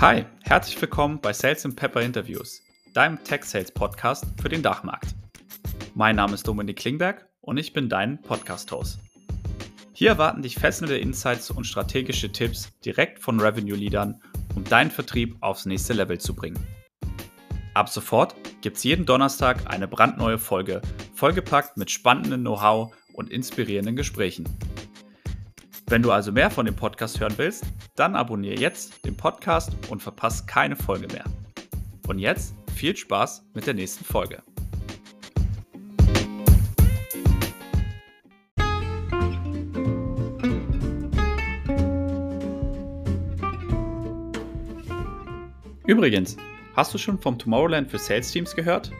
Hi, herzlich willkommen bei Sales and Pepper Interviews, deinem Tech Sales Podcast für den Dachmarkt. Mein Name ist Dominik Klingberg und ich bin dein Podcast-Host. Hier erwarten dich fesselnde Insights und strategische Tipps direkt von Revenue-Leadern, um deinen Vertrieb aufs nächste Level zu bringen. Ab sofort gibt es jeden Donnerstag eine brandneue Folge, vollgepackt mit spannendem Know-how und inspirierenden Gesprächen. Wenn du also mehr von dem Podcast hören willst, dann abonniere jetzt den Podcast und verpasst keine Folge mehr. Und jetzt viel Spaß mit der nächsten Folge. Übrigens, hast du schon vom Tomorrowland für Sales Teams gehört?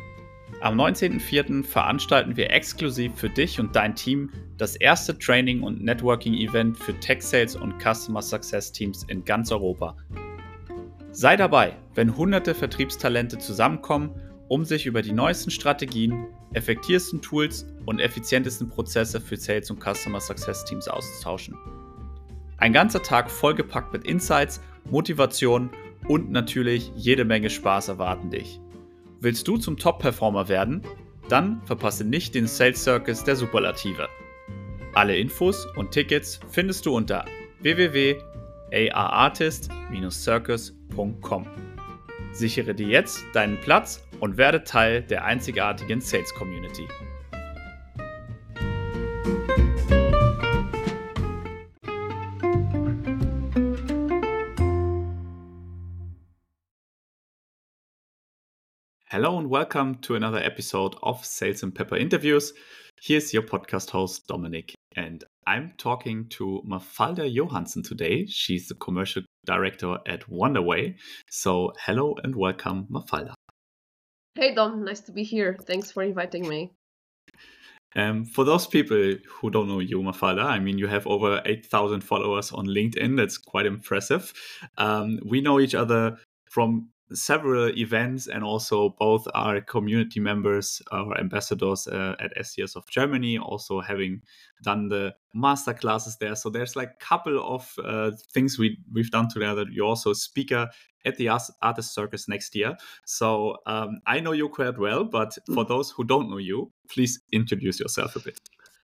Am 19.04. veranstalten wir exklusiv für dich und dein Team das erste Training- und Networking-Event für Tech Sales und Customer Success Teams in ganz Europa. Sei dabei, wenn hunderte Vertriebstalente zusammenkommen, um sich über die neuesten Strategien, effektivsten Tools und effizientesten Prozesse für Sales und Customer Success Teams auszutauschen. Ein ganzer Tag vollgepackt mit Insights, Motivation und natürlich jede Menge Spaß erwarten dich. Willst du zum Top-Performer werden? Dann verpasse nicht den Sales Circus der Superlative. Alle Infos und Tickets findest du unter www.arartist-circus.com. Sichere dir jetzt deinen Platz und werde Teil der einzigartigen Sales Community. Hello and welcome to another episode of Sales and Pepper Interviews. Here's your podcast host, Dominik, and I'm talking to Mafalda Johannsen today. She's the commercial director at Wonderway. So, hello and welcome, Mafalda. Hey, Dom, nice to be here. Thanks for inviting me. Um, for those people who don't know you, Mafalda, I mean, you have over 8,000 followers on LinkedIn. That's quite impressive. Um, we know each other from several events and also both are community members or ambassadors uh, at SCS of Germany, also having done the master classes there. So there's like a couple of uh, things we, we've done together. You're also a speaker at the Artist Circus next year. So um, I know you quite well, but for mm. those who don't know you, please introduce yourself a bit.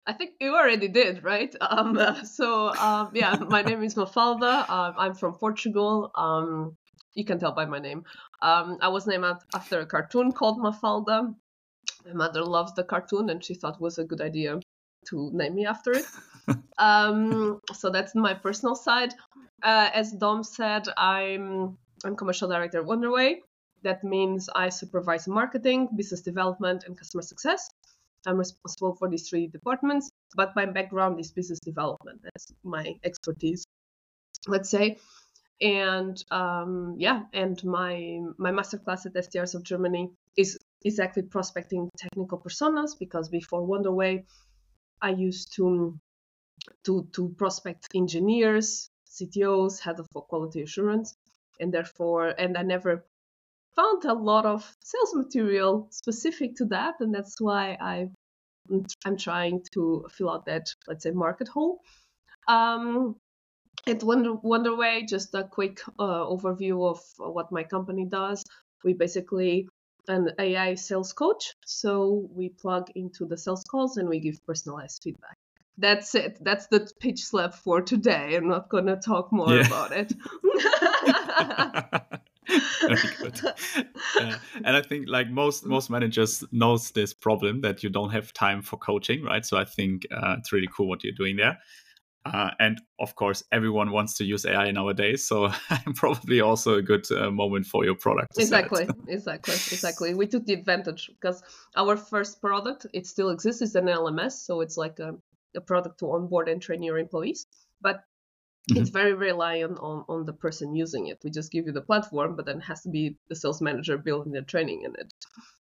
I think you already did, right? Um, uh, so um, yeah, my name is Mafalda. Um, I'm from Portugal. Um, you can tell by my name. Um, I was named after a cartoon called Mafalda. My mother loves the cartoon and she thought it was a good idea to name me after it. um, so that's my personal side. Uh, as Dom said, I'm I'm commercial director of Wonderway. That means I supervise marketing, business development, and customer success. I'm responsible for these three departments, but my background is business development. That's my expertise. Let's say and um, yeah and my my master class at SDRs of Germany is exactly prospecting technical personas because before Wonderway I used to to to prospect engineers CTOs head of quality assurance and therefore and I never found a lot of sales material specific to that and that's why I I'm trying to fill out that let's say market hole. Um, at Wonder, Wonderway, just a quick uh, overview of what my company does. We basically an AI sales coach. So we plug into the sales calls and we give personalized feedback. That's it. That's the pitch slap for today. I'm not going to talk more yeah. about it. Very good. Uh, and I think like most most managers knows this problem that you don't have time for coaching, right? So I think uh, it's really cool what you're doing there. Uh, and of course, everyone wants to use AI nowadays, so probably also a good uh, moment for your product. Exactly, exactly, exactly. We took the advantage because our first product it still exists. It's an LMS, so it's like a, a product to onboard and train your employees, but mm-hmm. it's very reliant on on the person using it. We just give you the platform, but then it has to be the sales manager building the training in it.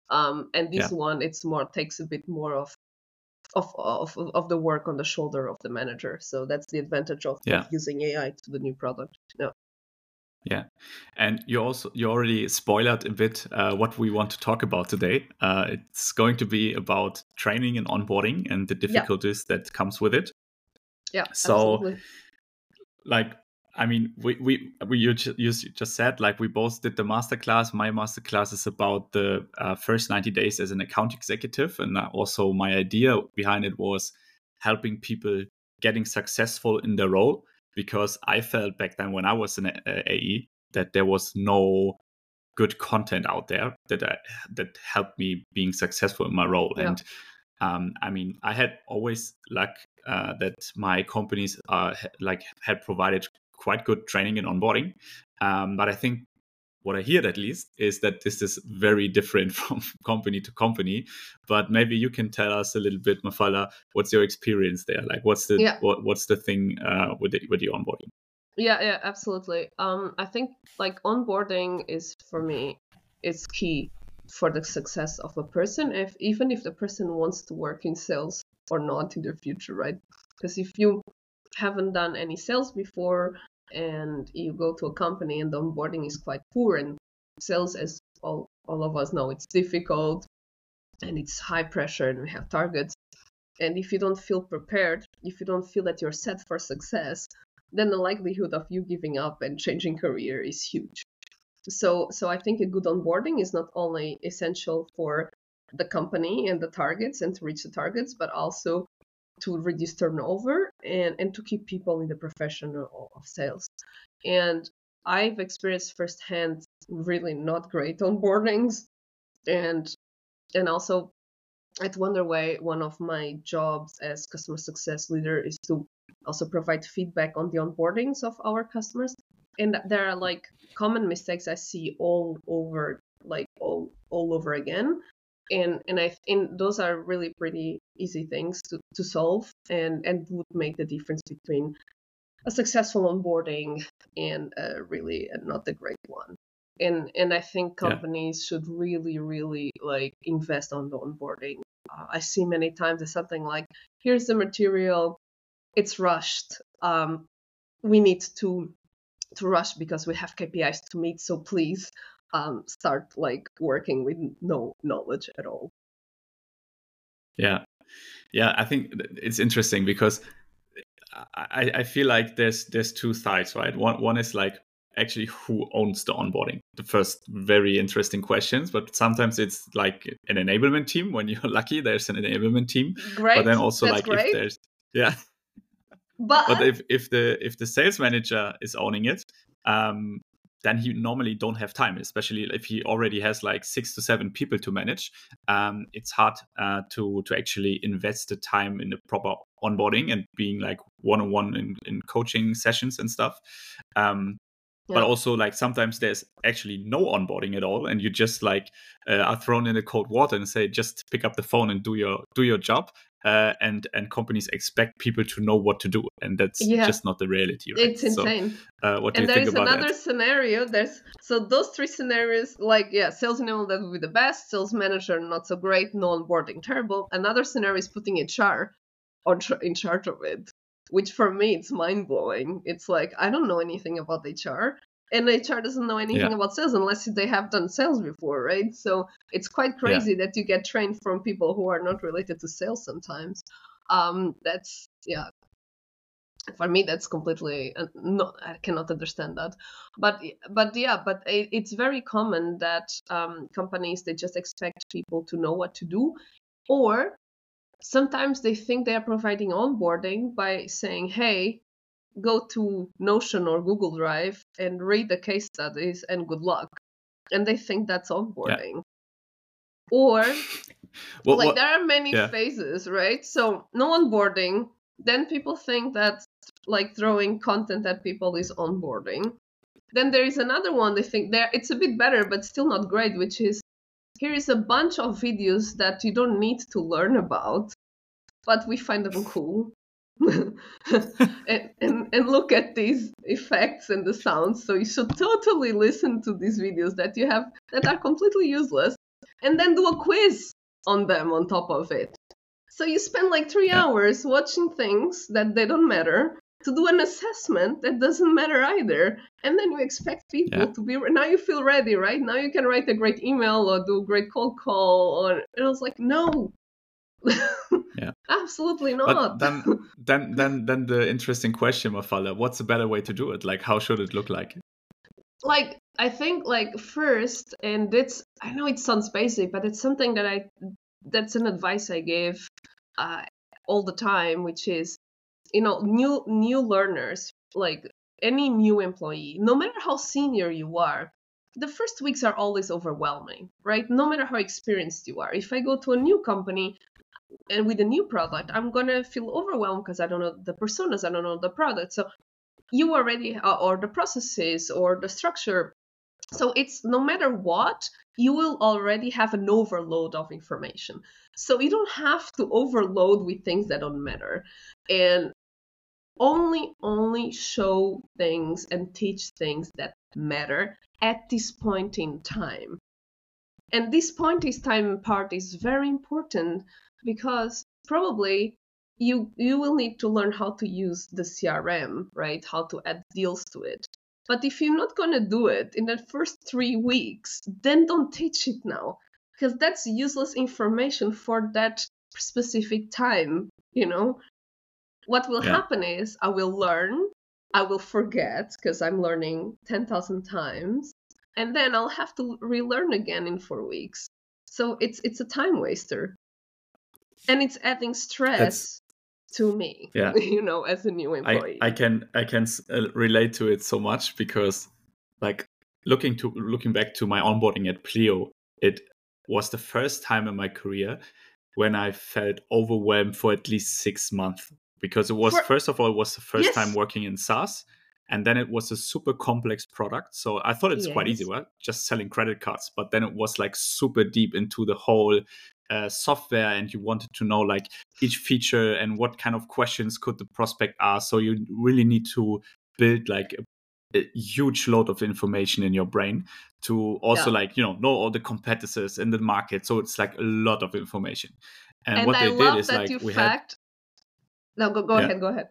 Um, and this yeah. one, it's more takes a bit more of of, of of the work on the shoulder of the manager. So that's the advantage of, yeah. using AI to the new product. Yeah. Yeah, and you also you already spoiled a bit uh, what we want to talk about today. Uh, it's going to be about training and onboarding and the difficulties yeah. that comes with it. Yeah. So, absolutely. like I mean, we we, we you, just, you just said like we both did the masterclass. My masterclass is about the uh, first ninety days as an account executive, and uh, also my idea behind it was helping people getting successful in their role because I felt back then when I was in AE that there was no good content out there that I, that helped me being successful in my role. Yeah. And um, I mean, I had always luck uh, that my companies uh, like had provided quite good training and onboarding. Um, but I think what I hear at least is that this is very different from company to company. But maybe you can tell us a little bit, Mafalda, what's your experience there? Like, what's the yeah. what, what's the thing uh, with the, with the onboarding? Yeah, yeah, absolutely. Um, I think like onboarding is for me is key for the success of a person. If even if the person wants to work in sales or not in the future, right? Because if you haven't done any sales before and you go to a company and the onboarding is quite poor and sales as all, all of us know it's difficult and it's high pressure and we have targets. And if you don't feel prepared if you don't feel that you're set for success then the likelihood of you giving up and changing career is huge. So so i think a good onboarding is not only essential for the company and the targets and to reach the targets but also to reduce turnover and, and to keep people in the profession of sales. And I've experienced firsthand really not great onboardings and and also at Wonderway, one of my jobs as customer success leader is to also provide feedback on the onboardings of our customers. And there are like common mistakes I see all over, like all all over again and and I and those are really pretty easy things to, to solve and and would make the difference between a successful onboarding and a really a not a great one. And and I think companies yeah. should really really like invest on the onboarding. Uh, I see many times it's something like here's the material, it's rushed. Um, we need to to rush because we have KPIs to meet. So please um, start like working with no knowledge at all. Yeah, yeah, I think it's interesting because I, I feel like there's there's two sides, right? One one is like actually who owns the onboarding the first very interesting questions but sometimes it's like an enablement team when you're lucky there's an enablement team great but then also That's like great. if there's yeah but, but if if the if the sales manager is owning it um then he normally don't have time especially if he already has like six to seven people to manage. Um, it's hard uh, to to actually invest the time in the proper onboarding and being like one-on-one in, in coaching sessions and stuff. Um, yeah. but also like sometimes there's actually no onboarding at all and you just like uh, are thrown in the cold water and say just pick up the phone and do your do your job uh, and and companies expect people to know what to do, and that's yeah. just not the reality. Right? It's insane. So, uh, what do and you think about another that? scenario. There's so those three scenarios. Like yeah, sales enablement that would be the best. Sales manager not so great. No onboarding terrible. Another scenario is putting HR on in charge of it, which for me it's mind blowing. It's like I don't know anything about HR and HR doesn't know anything yeah. about sales unless they have done sales before, right? So it's quite crazy yeah. that you get trained from people who are not related to sales sometimes. Um, that's yeah. For me, that's completely uh, no. I cannot understand that, but but yeah, but it, it's very common that um, companies they just expect people to know what to do, or sometimes they think they are providing onboarding by saying, "Hey, go to Notion or Google Drive and read the case studies and good luck. And they think that's onboarding. Yeah. Or well, like there are many yeah. phases, right? So no onboarding. Then people think that like throwing content at people is onboarding. Then there is another one they think there it's a bit better but still not great, which is here is a bunch of videos that you don't need to learn about, but we find them cool. and, and, and look at these effects and the sounds. So you should totally listen to these videos that you have that are completely useless and then do a quiz on them on top of it. So you spend like three yeah. hours watching things that they don't matter to do an assessment that doesn't matter either. And then you expect people yeah. to be now you feel ready, right? Now you can write a great email or do a great cold call or and I was like, no, yeah. Absolutely not. But then, then, then, then the interesting question, Mafalda, what's a better way to do it? Like, how should it look like? Like, I think, like, first, and it's, I know it sounds basic, but it's something that I, that's an advice I give uh, all the time, which is, you know, new, new learners, like any new employee, no matter how senior you are, the first weeks are always overwhelming, right? No matter how experienced you are. If I go to a new company, and with a new product i'm gonna feel overwhelmed because i don't know the personas i don't know the product. So you already uh, or the processes or the structure. So it's no matter what you will already have an overload of information. So you don't have to overload with things that don't matter. And only only show things and teach things that matter at this point in time. And this point in time part is very important because probably you you will need to learn how to use the CRM, right? How to add deals to it. But if you're not going to do it in the first 3 weeks, then don't teach it now because that's useless information for that specific time, you know? What will yeah. happen is I will learn, I will forget because I'm learning 10,000 times, and then I'll have to relearn again in 4 weeks. So it's it's a time waster and it's adding stress That's, to me yeah you know as a new employee i, I can i can uh, relate to it so much because like looking to looking back to my onboarding at pleo it was the first time in my career when i felt overwhelmed for at least six months because it was for, first of all it was the first yes. time working in saas and then it was a super complex product so i thought it's yes. quite easy right just selling credit cards but then it was like super deep into the whole uh, software and you wanted to know like each feature and what kind of questions could the prospect ask so you really need to build like a, a huge load of information in your brain to also yeah. like you know know all the competitors in the market so it's like a lot of information and, and what I they did is like we fact... had no go, go yeah. ahead go ahead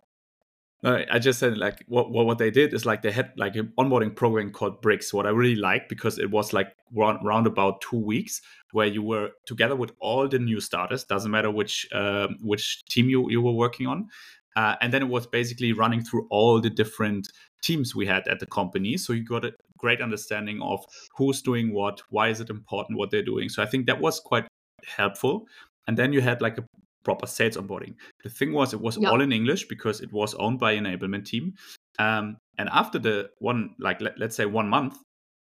I just said like what, what they did is like they had like an onboarding program called Bricks. What I really liked because it was like round, round about two weeks where you were together with all the new starters. Doesn't matter which uh, which team you you were working on, uh, and then it was basically running through all the different teams we had at the company. So you got a great understanding of who's doing what, why is it important what they're doing. So I think that was quite helpful. And then you had like a proper sales onboarding. The thing was, it was yeah. all in English because it was owned by enablement team. Um, and after the one, like let, us say one month,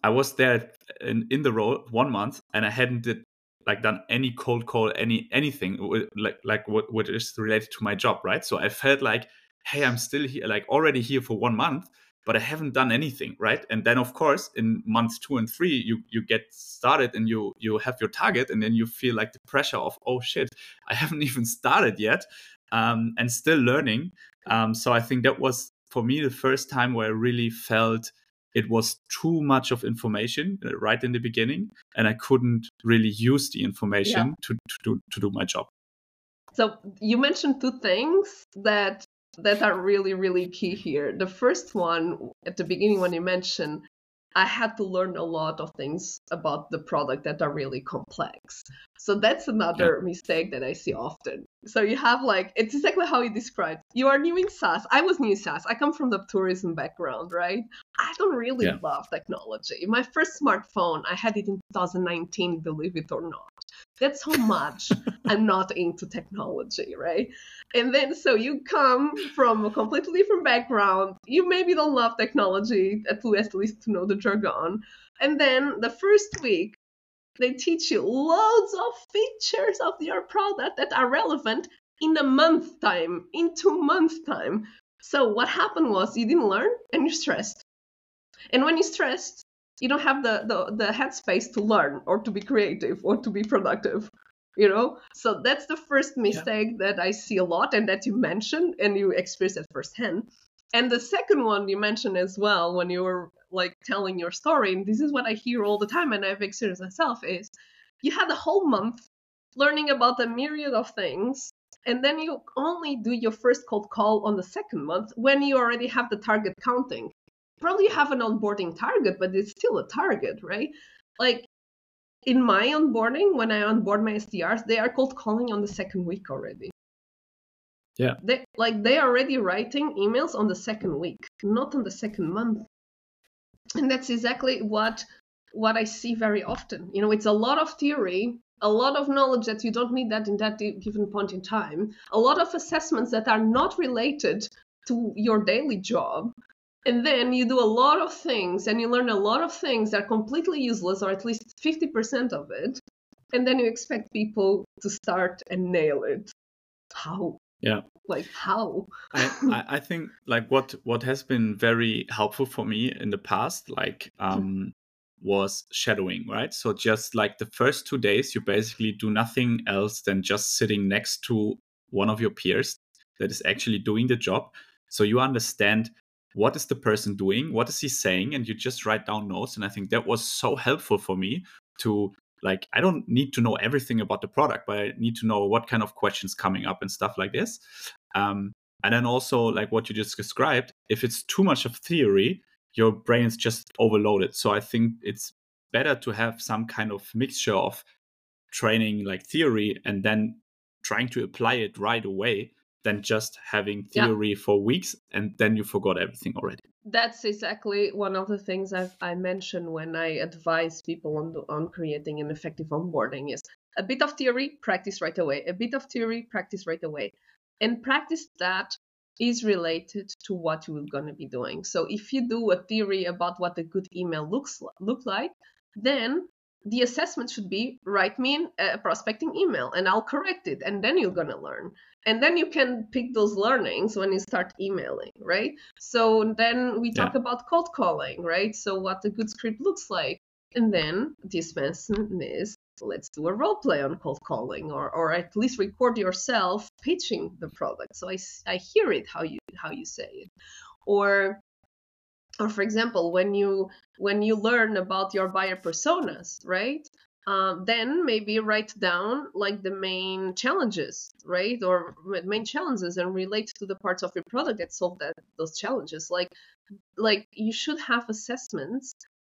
I was there in, in the role one month, and I hadn't did like done any cold call, any anything like like what what is related to my job, right? So I felt like, hey, I'm still here, like already here for one month, but I haven't done anything, right? And then of course in months two and three, you you get started and you you have your target, and then you feel like the pressure of oh shit, I haven't even started yet, um, and still learning. Um, so I think that was for me the first time where I really felt it was too much of information uh, right in the beginning, and I couldn't really use the information yeah. to, to do to do my job. So you mentioned two things that that are really, really key here. The first one, at the beginning, when you mentioned, I had to learn a lot of things about the product that are really complex. So that's another yeah. mistake that I see often. So you have like, it's exactly how you described. You are new in SaaS. I was new in SaaS. I come from the tourism background, right? I don't really yeah. love technology. My first smartphone, I had it in 2019, believe it or not. That's how much I'm not into technology, right? And then so you come from a completely different background. You maybe don't love technology, at least, at least to know the jargon. And then the first week, they teach you loads of features of your product that are relevant in a month time, in two months time. So what happened was you didn't learn and you're stressed. And when you're stressed, you don't have the, the, the headspace to learn or to be creative or to be productive you know? So that's the first mistake yeah. that i see a lot and that you mentioned and you experience it firsthand and the second one you mentioned as well when you were like telling your story and this is what i hear all the time and i've experienced myself is you had a whole month learning about a myriad of things and then you only do your first cold call on the second month when you already have the target counting probably have an onboarding target, but it's still a target, right? Like in my onboarding, when I onboard my SDRs, they are cold calling on the second week already. Yeah. They like they are already writing emails on the second week, not on the second month. And that's exactly what what I see very often. You know, it's a lot of theory, a lot of knowledge that you don't need that in that given point in time, a lot of assessments that are not related to your daily job. And then you do a lot of things and you learn a lot of things that are completely useless, or at least 50% of it. And then you expect people to start and nail it. How? Yeah. Like how? I, I think like what what has been very helpful for me in the past, like um was shadowing, right? So just like the first two days, you basically do nothing else than just sitting next to one of your peers that is actually doing the job. So you understand what is the person doing, what is he saying, and you just write down notes. And I think that was so helpful for me to like I don't need to know everything about the product, but I need to know what kind of questions coming up and stuff like this. Um, and then also like what you just described, if it's too much of theory, your brain is just overloaded. So I think it's better to have some kind of mixture of training like theory and then trying to apply it right away than just having theory yeah. for weeks and then you forgot everything already. That's exactly one of the things I've, I mentioned when I advise people on, the, on creating an effective onboarding is a bit of theory, practice right away. A bit of theory, practice right away. And practice that is related to what you're going to be doing. So if you do a theory about what a good email looks look like, then the assessment should be write me a prospecting email and I'll correct it and then you're going to learn. And then you can pick those learnings when you start emailing, right? So then we talk yeah. about cold calling, right? So what a good script looks like. And then this lesson is let's do a role play on cold calling or, or at least record yourself pitching the product. So I, I hear it how you how you say it. Or or for example when you when you learn about your buyer personas right uh, then maybe write down like the main challenges right or main challenges and relate to the parts of your product that solve that those challenges. Like like you should have assessments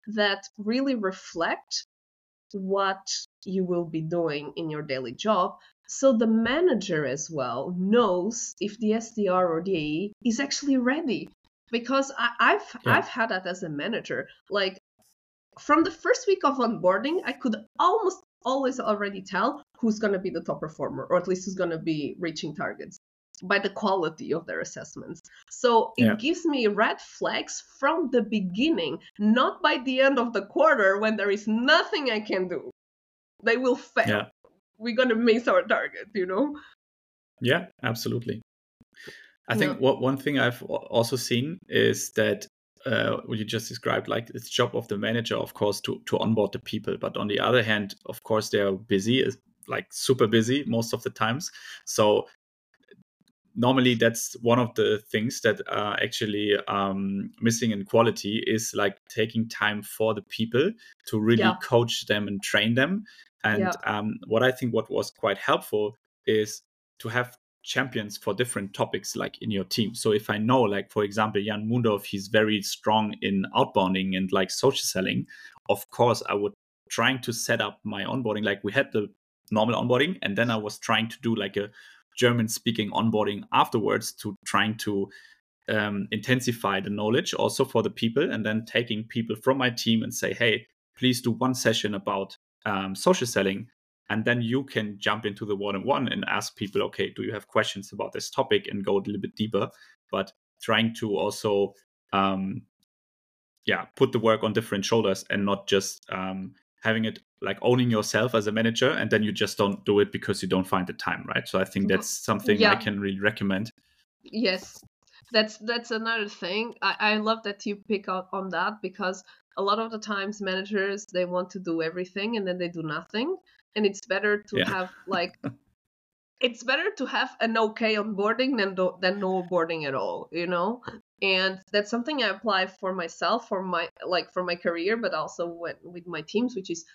that really reflect what you will be doing in your daily job. So the manager as well knows if the SDR or the AE is actually ready because I, have yeah. I've had that as a manager. Like from the first week of onboarding, I could almost always already tell who's going to be the top performer, or at least who's going to be reaching targets by the quality of their assessments. So it yeah. gives me red flags from the beginning, not by the end of the quarter when there is nothing I can do. They will fail. Yeah. We're going to miss our target, you know? Yeah, absolutely. I think what one thing I've also seen is that uh, what you just described, like it's job of the manager, of course, to to onboard the people. But on the other hand, of course, they are busy, like super busy most of the times. So normally that's one of the things that are actually um, missing in quality is like taking time for the people to really yeah. coach them and train them and yeah. um, what i think what was quite helpful is to have champions for different topics like in your team. So if I know, like for example, Jan Mundorf, he's very strong in outbounding and like social selling, of course I would trying to set up my onboarding. Like we had the normal onboarding, and then I was trying to do like a German speaking onboarding afterwards to trying to um, intensify the knowledge also for the people, and then taking people from my team and say, hey, please do one session about um, social selling and then you can jump into the one-on-one and ask people okay do you have questions about this topic? and go a little bit deeper but trying to also um yeah put the work on different shoulders and not just um having it like owning yourself as a manager and then you just don't do it because you don't find the time right? So i think that's something yeah. i can really recommend. Yes. That's that's another thing. I, I love that you pick up on that because a lot of the times managers they want to do everything and then they do nothing and it's better to yeah. have like it's better to have an okay onboarding than do, than no onboarding at all you know and that's something i apply for myself for my like for my career but also when, with my teams which is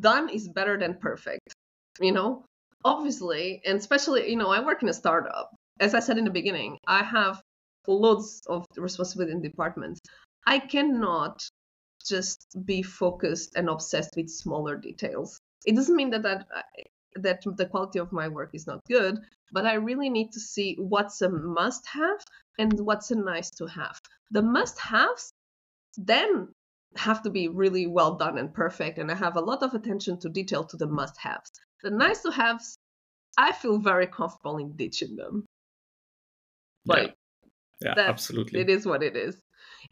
done is better than perfect you know obviously and especially you know i work in a startup as i said in the beginning i have loads of responsibility in departments i cannot just be focused and obsessed with smaller details. It doesn't mean that that uh, that the quality of my work is not good, but I really need to see what's a must have and what's a nice to have. The must haves then have to be really well done and perfect, and I have a lot of attention to detail to the must haves. The nice to haves, I feel very comfortable in ditching them. Like, yeah, yeah absolutely. It is what it is.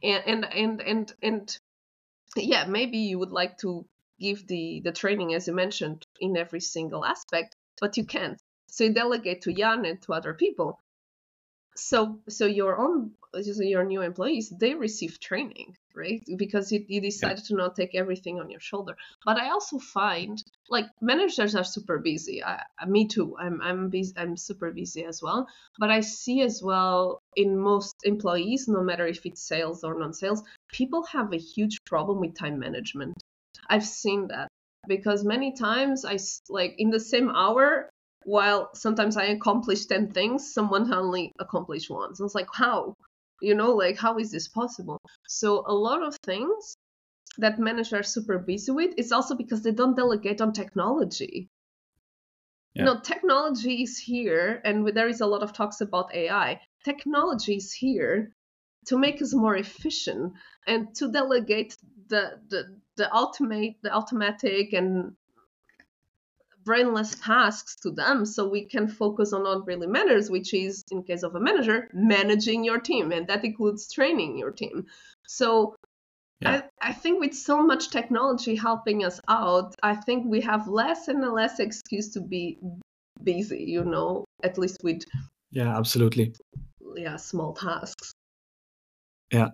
And, and and and and yeah, maybe you would like to give the the training as you mentioned in every single aspect but you can't. So you delegate to jan and to other people. So so your own your new employees they receive training right? Because you, you decided yeah. to not take everything on your shoulder. But i also find like managers are super busy. I, me too. I'm i'm busy i'm super busy as well. But i see as well in most employees no matter if it's sales or non-sales people have a huge problem with time management I've seen that because many times I like in the same hour while sometimes I accomplish 10 things, someone only accomplished one. So it's like, how? You know, like, how is this possible? So, a lot of things that managers are super busy with is also because they don't delegate on technology. Yeah. You know, technology is here, and there is a lot of talks about AI. Technology is here to make us more efficient and to delegate the, the the ultimate the automatic and brainless tasks to them so we can focus on what really matters which is in case of a manager managing your team and that includes training your team. So yeah. I, I think with so much technology helping us out i think we have less and less excuse to be busy you know at least with yeah absolutely. Yeah small tasks yeah,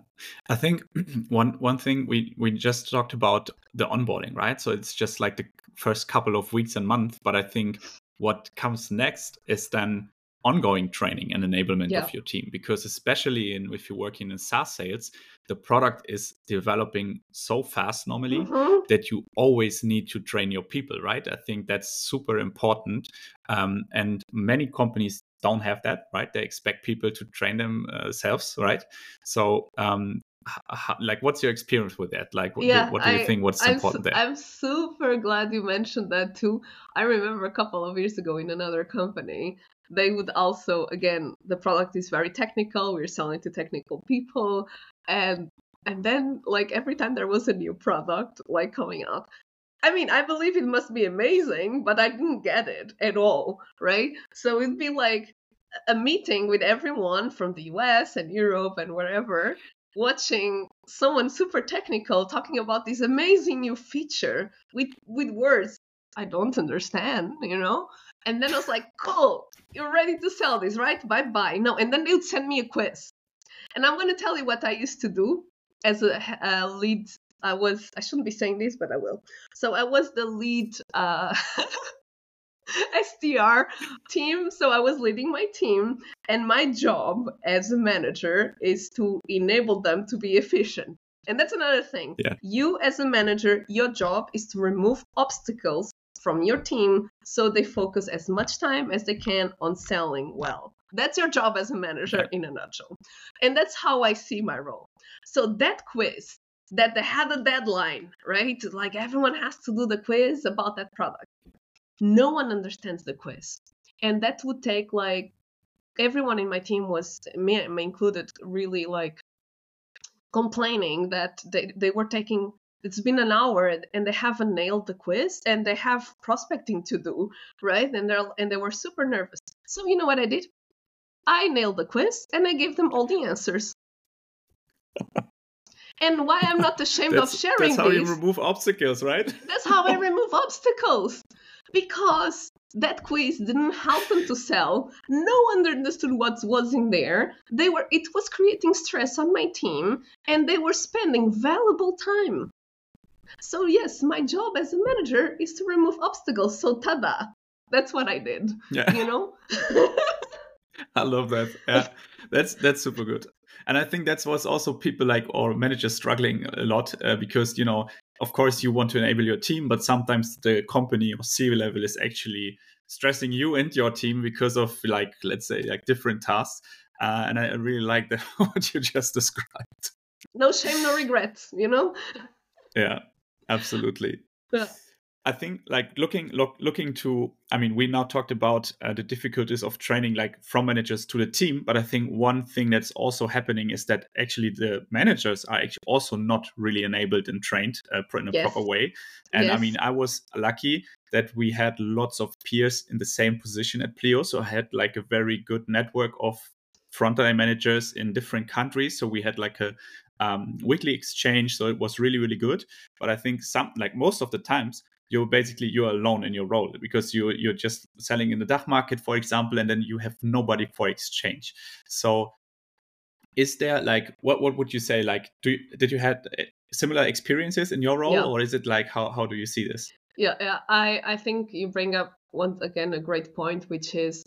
I think one one thing we we just talked about the onboarding, right? So it's just like the first couple of weeks and months, but I think what comes next is then ongoing training and enablement yeah. of your team because especially in if you're working in SaaS sales, the product is developing so fast normally mm-hmm. that you always need to train your people, right? I think that's super important. Um, and many companies don't have that, right? They expect people to train themselves, right? So, um, h- like, what's your experience with that? Like, what, yeah, do, what do you I, think? What's I'm important su- there? I'm super glad you mentioned that too. I remember a couple of years ago in another company, they would also, again, the product is very technical. We're selling to technical people, and and then like every time there was a new product like coming out I mean, I believe it must be amazing, but I didn't get it at all, right? So it'd be like a meeting with everyone from the US and Europe and wherever, watching someone super technical talking about this amazing new feature with with words I don't understand, you know? And then I was like, cool, you're ready to sell this, right? Bye bye. No, and then they would send me a quiz. And I'm going to tell you what I used to do as a, a lead I was I shouldn't be saying this, but I will. So I was the lead uh, SDR team. So I was leading my team, and my job as a manager is to enable them to be efficient. And that's another thing. Yeah. You, as a manager, your job is to remove obstacles from your team so they focus as much time as they can on selling well. That's your job as a manager in a nutshell. And that's how I see my role. So that quiz that they had a deadline, right? Like everyone has to do the quiz about that product. No one understands the quiz. And that would take like everyone in my team was me included really like complaining that they, they were taking it's been an hour and they haven't nailed the quiz and they have prospecting to do right and they're and they were super nervous so you know what i did i nailed the quiz and i gave them all the answers and why I'm not ashamed of sharing That's how these. you remove obstacles, right? That's how I remove obstacles. Because that quiz didn't help them to sell. No one understood what was in there. They were it was creating stress on my team and they were spending valuable time. So yes, my job as a manager is to remove obstacles. So tada. That's what I did. Yeah. You know? I love that. Yeah. That's that's super good and i think that's what's also people like or managers struggling a lot uh, because you know of course you want to enable your team but sometimes the company or c level is actually stressing you and your team because of like let's say like different tasks uh, and i really like that what you just described no shame no regrets you know Yeah, absolutely. Yeah. I think like looking look, looking to I mean we now talked about uh, the difficulties of training like from managers to the team but I think one thing that's also happening is that actually the managers are actually also not really enabled and trained uh, in a yes. proper way and yes. I mean I was lucky that we had lots of peers in the same position at Pleo so I had like a very good network of front line managers in different countries so we had like a um, weekly exchange so it was really really good but i think some like most of the times you're basically you're alone in your role because you you're just selling in the DACH market, for example, and then you have nobody for exchange. So is there like what what would you say like do you, did you had eh, similar experiences in your role yeah. or is it like how how do you see this yeah yeah i i think you bring up once again a great point which is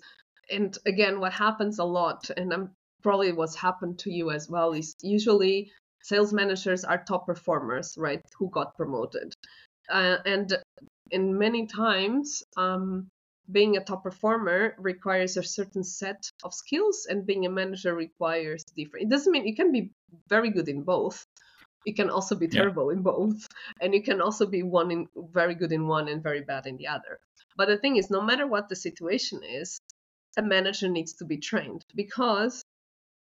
and again what happens a lot and i'm probably what's happened to you as well is usually sales managers are top performers right who got promoted uh, and in many times um, being a top performer requires a certain set of skills and being a manager requires different it doesn't mean you can be very good in both you can also be terrible yeah. in both and you can also be one in very good in one and very bad in the other but the thing is no matter what the situation is a manager needs to be trained because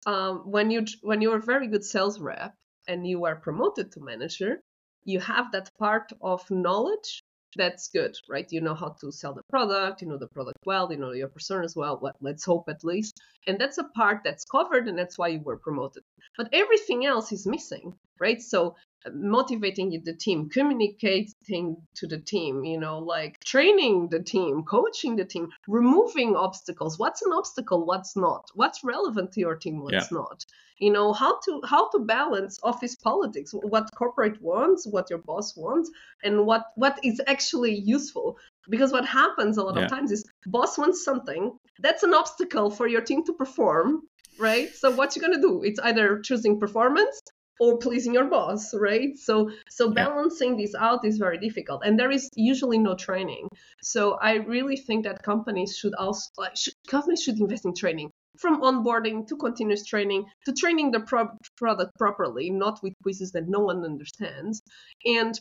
um, when you when you're a very good sales rep and you are promoted to manager you have that part of knowledge that's good, right? You know how to sell the product, you know the product well, you know your persona as well. well. Let's hope at least. And that's a part that's covered, and that's why you were promoted. But everything else is missing, right? So motivating the team, communicating to the team, you know, like training the team, coaching the team, removing obstacles. What's an obstacle? What's not? What's relevant to your team? What's yeah. not? You know, how to how to balance office politics, what corporate wants, what your boss wants, and what what is actually useful. Because what happens a lot yeah. of times is boss wants something that's an obstacle for your team to perform right? So what you're gonna do? It's either choosing performance or pleasing your boss right so so balancing yeah. this out is very difficult and there is usually no training so i really think that companies should also like should, companies should invest in training from onboarding to continuous training to training the pro- product properly not with quizzes that no one understands and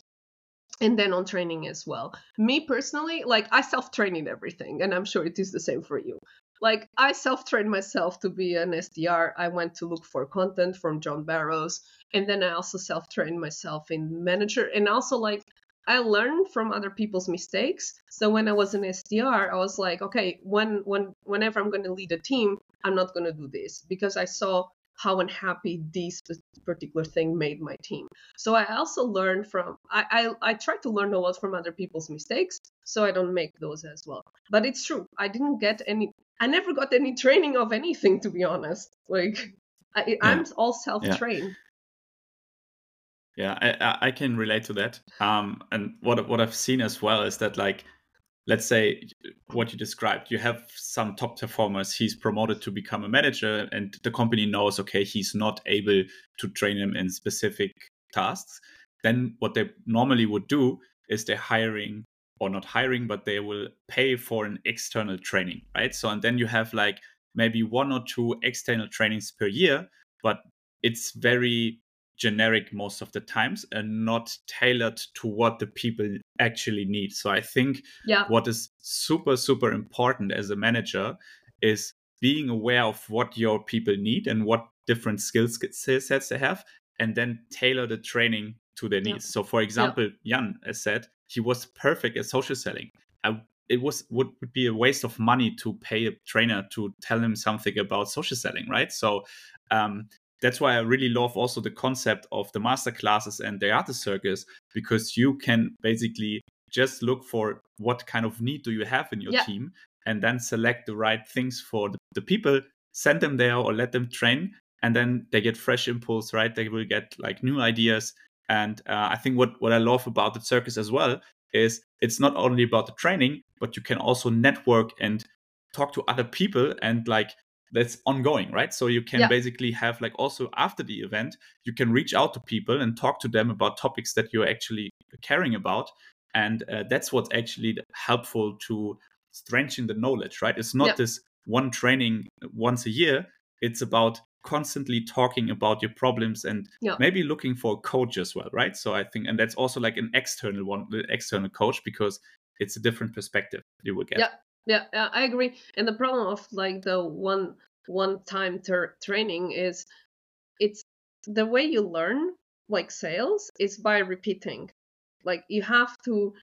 and then on training as well. Me personally, like I self train in everything, and I'm sure it is the same for you. Like I self trained myself to be an SDR. I went to look for content from John Barrows, and then I also self trained myself in manager, and also like I learned from other people's mistakes. So when I was an SDR, I was like, okay, when when whenever I'm going to lead a team, I'm not going to do this because I saw how unhappy this particular thing made my team. So I also learned from I, I I try to learn a lot from other people's mistakes so I don't make those as well. But it's true. I didn't get any I never got any training of anything to be honest. Like I, i'm all self-trained. Yeah, yeah I, I can relate to that. Um, and what what I've seen as well is that like let's say what you described you have some top performers he's promoted to become a manager and the company knows okay he's not able to train him in specific tasks then what they normally would do is they're hiring or not hiring but they will pay for an external training right? So and then you have like maybe one or two external trainings per year but it's very generic most of the times and not tailored to what the people actually need. So I think yeah. what is super, super important as a manager is being aware of what your people need and what different skill sets they have, and then tailor the training to their needs. Yeah. So, for example, yeah. Jan as said, he was perfect at social selling. I, it was would, would be a waste of money to pay a trainer to tell him something about social selling, right? So um, that's why I really love also the concept of the master classes and the art circus because you can basically just look for what kind of need do you have in your yeah. team and then select the right things for the, the, people, send them there or let them train, and then they get fresh impulse, right? They will get like new ideas. And uh, I think what, what I love about the circus as well is it's not only about the training, but you can also network and talk to other people and like that's ongoing right so you can yeah. basically have like also after the event you can reach out to people and talk to them about topics that you're actually caring about and uh, that's what's actually helpful to strengthen the knowledge right it's not yeah. this one training once a year it's about constantly talking about your problems and Yeah. maybe looking for a coach as well, right? So I think, and that's also like an external one, the external coach, because it's a different perspective you will get. Yeah. Yeah, I agree. And the problem of like the one one time ter- training is it's the way you learn like sales is by repeating. Like you have to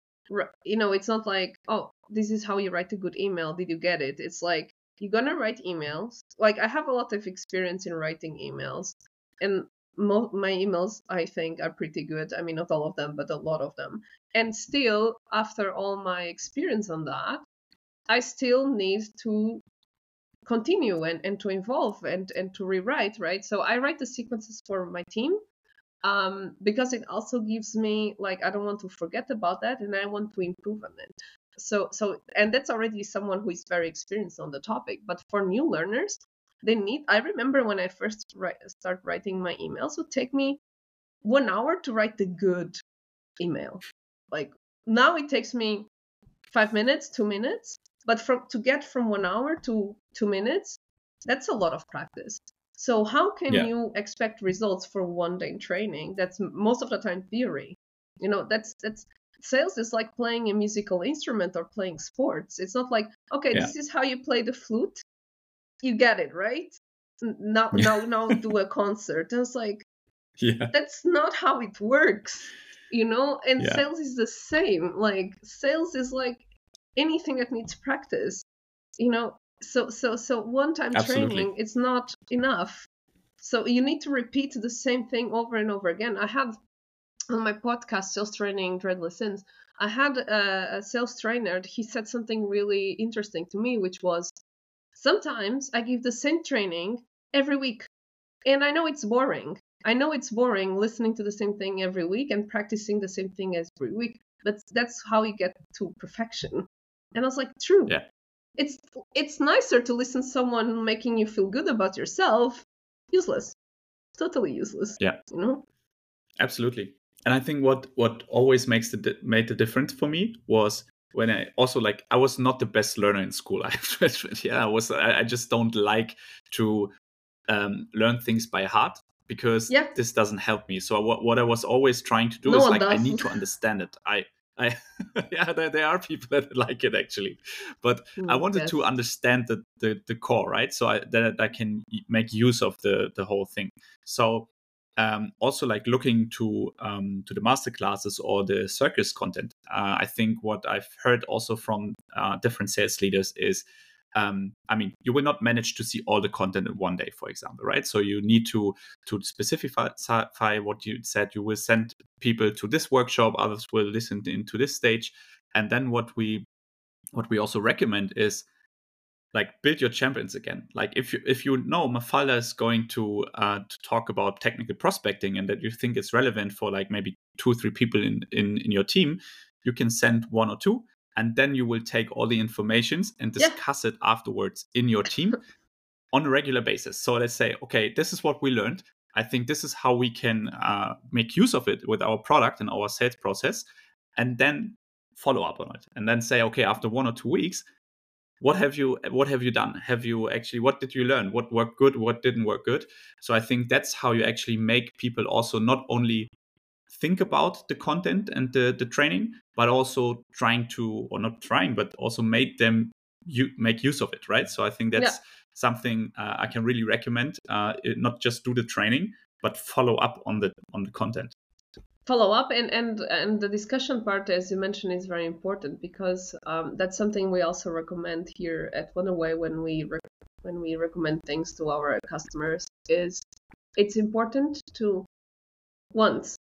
you know, it's not like, oh, this is how you write a good email. Did you get it? It's like you're gonna write emails. Like I have a lot of experience in writing emails, and mo- my emails I think are pretty good. I mean, not all of them, but a lot of them. And still, after all my experience on that, I still need to continue and, and to evolve and, and to rewrite, right? So I write the sequences for my team um, because it also gives me like I don't want to forget about that and I want to improve on it. So so and that's already someone who is very experienced on the topic. But for new learners, they need. I remember when I first write, start writing my emails, it would take me one hour to write the good email. Like now it takes me five minutes, two minutes, but from to get from one hour to two minutes, that's a lot of practice. So how can Yeah. you expect results for one day training? That's most of the time theory. You know, that's that's sales is like playing a musical instrument or playing sports. It's not like okay, Yeah. this is how you play the flute. You get it right. Now, now, now, do a concert. And it's like Yeah. that's not how it works you know and Yeah. sales is the same like sales is like anything that needs practice you know so so so one time Absolutely. training it's not enough. So you need to repeat the same thing over and over again. I had on my podcast sales training dreadless sins i had a, a sales trainer he said something really interesting to me which was sometimes i give the same training every week. And i know it's boring. I know it's boring listening to the same thing every week and practicing the same thing every week but that's how you get to perfection and i was like true Yeah. it's it's nicer to listen to someone making you feel good about yourself useless totally useless Yeah. you know Absolutely. And I think what what always makes the di- made the difference for me was when I also like I was not the best learner in school. I have to admit. Yeah, I was. I, I just don't like to um, learn things by heart because Yeah. this doesn't help me. So what what I was always trying to do No is like I need to understand it. I. I, yeah, there, there are people that like it actually, but I Mm, wanted to understand the, the, the core, right? So I, that I can make use of the, the whole thing. So um, also like looking to um, to the master classes or the circus content. Uh, I think what I've heard also from uh, different sales leaders is, um, I mean, you will not manage to see all the content in one day, for example, right? So you need to to specify what you said. You will send people to this workshop, others will listen into this stage, and then what we what we also recommend is like build your champions again like if you if you know mafalda is going to uh to talk about technical prospecting and that you think it's relevant for like maybe two or three people in in, in your team you can send one or two and then you will take all the informations and Yeah. discuss it afterwards in your team on a regular basis. So let's say okay this is what we learned. I think this is how we can uh, make use of it with our product and our sales process and then follow up on it and then say okay after one or two weeks what have you what have you done? Have you actually what did you learn? What worked good? What didn't work good? So i think that's how you actually make people also not only think about the content and the, the training but also trying to or not trying but also make them you make use of it right so i think Yeah. that's something uh, i can really recommend uh, it- not just do the training but follow up on the on the content follow up and and and the discussion part as you mentioned is very important because um, that's something we also recommend here at Wonderway when we rec- when we recommend things to our customers is it's important to once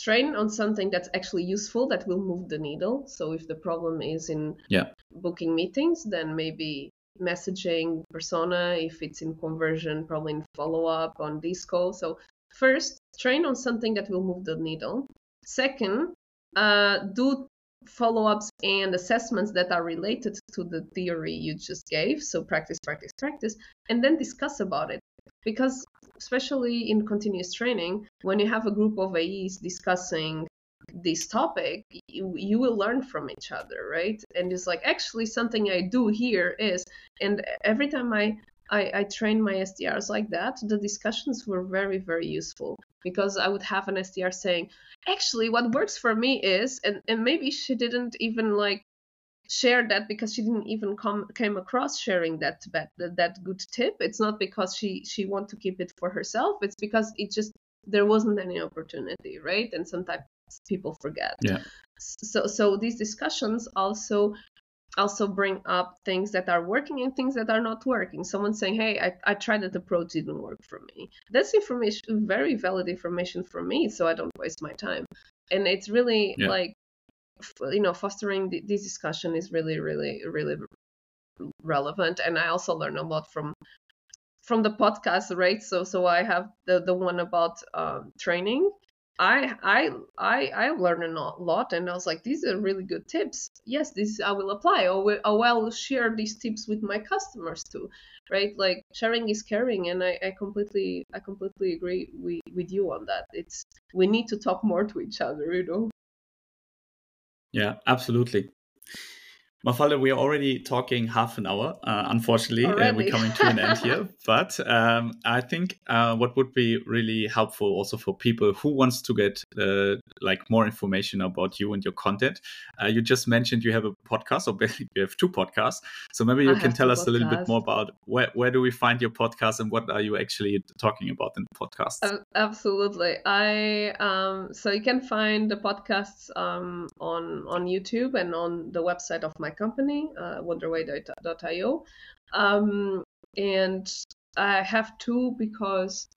train on something that's actually useful that will move the needle. So if the problem is in Yeah. booking meetings then maybe messaging persona if it's in conversion probably in follow up on disco so first train on something that will move the needle. Second uh, do follow-ups and assessments that are related to the theory you just gave. So practice practice practice and then discuss about it because especially in continuous training when you have a group of aes discussing this topic you, you will learn from each other right? And it's like actually something i do here is and every time i I, I trained my SDRs like that, the discussions were very, very useful. Because I would have an SDR saying, actually, what works for me is, and, and maybe she didn't even like share that because she didn't even come came across sharing that that that good tip it's not because she she want to keep it for herself it's because it just there wasn't any opportunity right and sometimes people forget yeah so so these discussions also also bring up things that are working and things that are not working. Someone saying, "Hey, I, I tried that approach, didn't work for me." That's information, very valid information for me, so I don't waste my time. And it's really yeah. like, you know, fostering the, this discussion is really, really, really relevant. And I also learn a lot from from the podcast, right? So so I have the the one about um, training I I I I learned a lot, and I was like, these are really good tips. Yes, this I will apply. Or, or oh, I will share these tips with my customers too, right? Like sharing is caring, and I, I completely I completely agree with, with you on that. It's we need to talk more to each other, you know. Yeah, absolutely. Mafalda, we are already talking half an hour. Uh, unfortunately, uh, we're coming to an end here. But um, I think uh, what would be really helpful also for people who wants to get uh, like more information about you and your content. Uh, you just mentioned you have a podcast, or basically you have two podcasts. So maybe you I can tell us podcasts. a little bit more about where where do we find your podcast and what are you actually talking about in the podcast? absolutely. I um, so you can find the podcasts um, on on YouTube and on the website of my company, uh, wonderway.io. Um, and I have two because,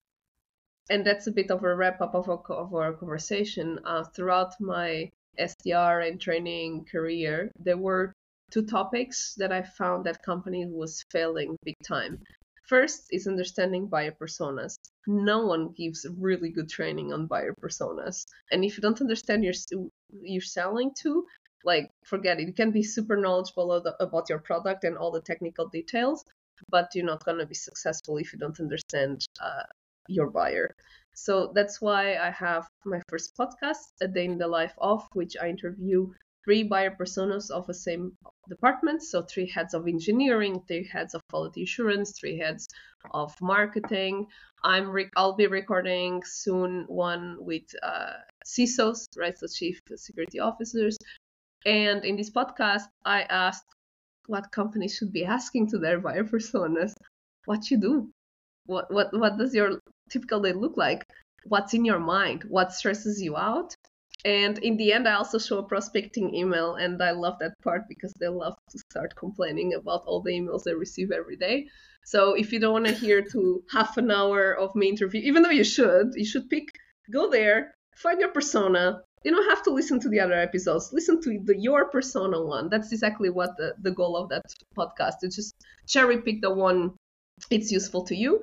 and that's a bit of a wrap up of, a, of our conversation. Uh, throughout my SDR and training career, there were two topics that I found that company was failing big time. First is understanding buyer personas. No one gives really good training on buyer personas. And if you don't understand your you're selling to, like forget it. You can be super knowledgeable about your product and all the technical details but you're not going to be successful if you don't understand uh, your buyer. So that's why i have my first podcast a day in the life of which i interview three buyer personas of the same department. So three heads of engineering three heads of quality assurance three heads of marketing. I'm re- i'll be recording soon one with uh, CISOs, right? So chief security officers, and in this podcast, I asked what companies should be asking to their buyer personas, what you do, what what what does your typical day look like, what's in your mind, what stresses you out. And in the end, I also show a prospecting email, and I love that part because they love to start complaining about all the emails they receive every day. So if you don't want to hear to half an hour of me interview, even though you should, you should pick, go there, find your persona, you don't have to listen to the other episodes. Listen to the your persona one. That's exactly what the, the goal of that podcast is just cherry pick the one it's useful to you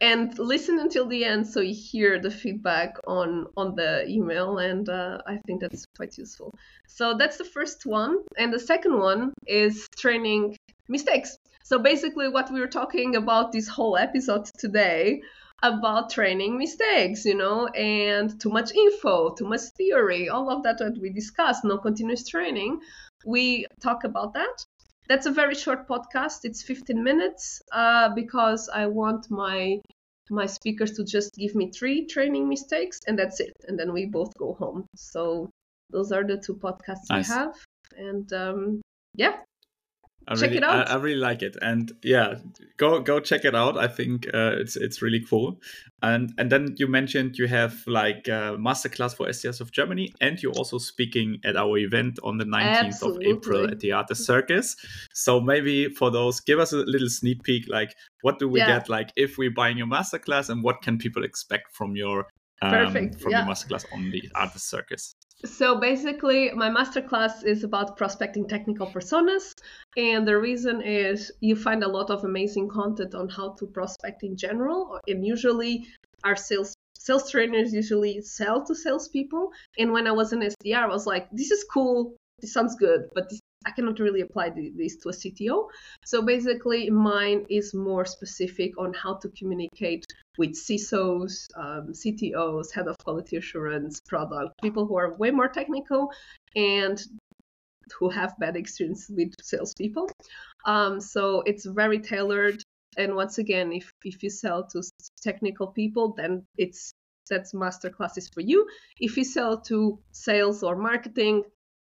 and listen until the end so you hear the feedback on on the email and uh, i think that's quite useful. So that's the first one and the second one is training mistakes. So basically what we were talking about this whole episode today about training mistakes, you know, and too much info, too much theory, all of that that we discussed, no continuous training. We talk about that. That's a very short podcast. It's 15 minutes uh, because I want my my speakers to just give me three training mistakes and that's it. And then we both go home. So those are the two podcasts nice. I have. And um, yeah, I check really, it out. I, I, really like it, and yeah, go go check it out. I think uh, it's it's really cool. And and then you mentioned you have like a masterclass for SDRs of Germany, and you're also speaking at our event on the 19th Absolutely. of April at the Artes Circus. So maybe for those, give us a little sneak peek. Like, what do we yeah. get? Like, if we're buying your masterclass, and what can people expect from your um, Perfect. from yeah. your masterclass on the Artes Circus? So basically, my masterclass is about prospecting technical personas. And the reason is you find a lot of amazing content on how to prospect in general. And usually, our sales sales trainers usually sell to salespeople. And when I was an SDR, I was like, this is cool. This sounds good, but this I cannot really apply this to a CTO. So basically, mine is more specific on how to communicate with CISOs, um, CTOs, head of quality assurance, product, people who are way more technical and who have bad experience with salespeople. Um, so it's very tailored And once again, if if you sell to technical people, then it's that's master classes for you. If you sell to sales or marketing,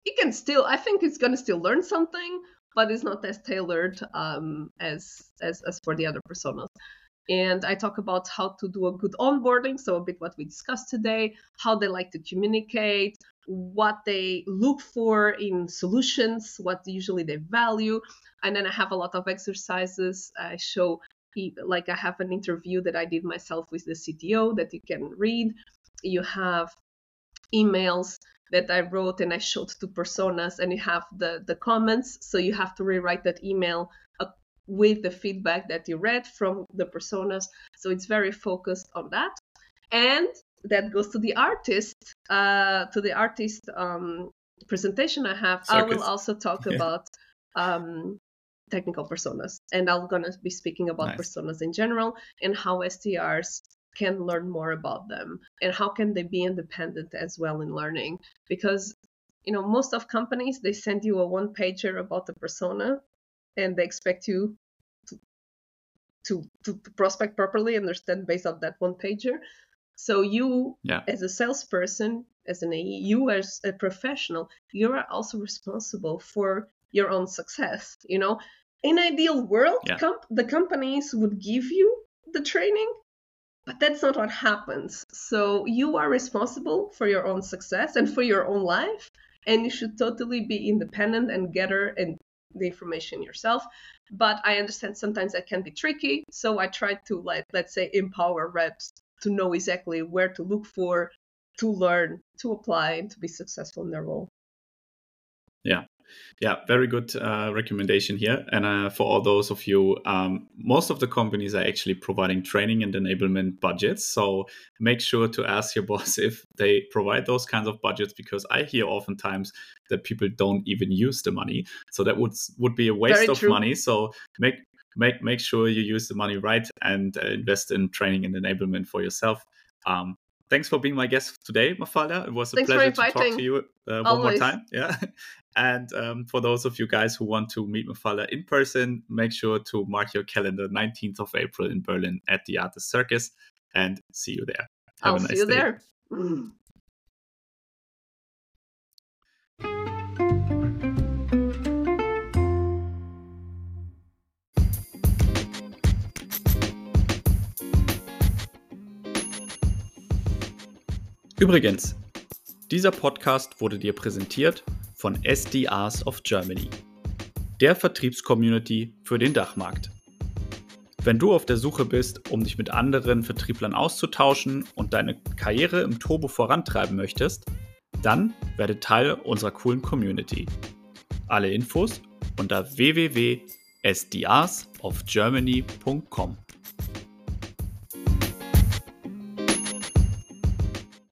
you can still I think it's gonna still learn something, but it's not as tailored um, as as as for the other personas and I talk about how to do a good onboarding, so a bit what we discussed today, how they like to communicate, what they look for in solutions, what usually they value, and then I have a lot of exercises. I show like I have an interview that I did myself with the CTO that you can read. You have emails that I wrote and I showed to personas, and you have the the comments. So you have to rewrite that email with the feedback that you read from the personas. So it's very focused on that. And that goes to the artist, uh, to the artist um, presentation I have. Circus. I will also talk yeah. about um, technical personas. And I'm going to be speaking about nice. personas in general and how SDRs can learn more about them and how can they be independent as well in learning because you know most of companies they send you a one pager about the persona and they expect you to, to, to prospect properly, understand based on that one pager. So you, yeah. as a salesperson, as an AE, you as a professional, you are also responsible for your own success. You know, in ideal world, yeah. comp- the companies would give you the training, but that's not what happens. So you are responsible for your own success and for your own life, and you should totally be independent and gather and the information yourself. But i understand sometimes that can be tricky so i try to like let's say empower reps to know exactly where to look for to learn to apply and to be successful in their role. Yeah yeah, very good uh, recommendation here. And uh, for all those of you, um, most of the companies are actually providing training and enablement budgets. So make sure to ask your boss if they provide those kinds of budgets, because I hear oftentimes that people don't even use the money. So that would would be a waste very of true. money. So make make make sure you use the money right and uh, invest in training and enablement for yourself. Um, thanks for being my guest today, Mafalda. It was a thanks pleasure to talk to you uh, one more time. Yeah. And um, for those of you guys who want to meet Mafalda in person, make sure to mark your calendar 19th of April in Berlin at the Artist Circus and see you there. Have I'll nice see you day. there. Übrigens, dieser Podcast wurde dir präsentiert von SDRs of Germany, der Vertriebscommunity für den Dachmarkt. Wenn du auf der Suche bist, um dich mit anderen Vertrieblern auszutauschen und deine Karriere im Turbo vorantreiben möchtest, dann werde Teil unserer coolen Community. Alle Infos unter www.sdrsofgermany.com.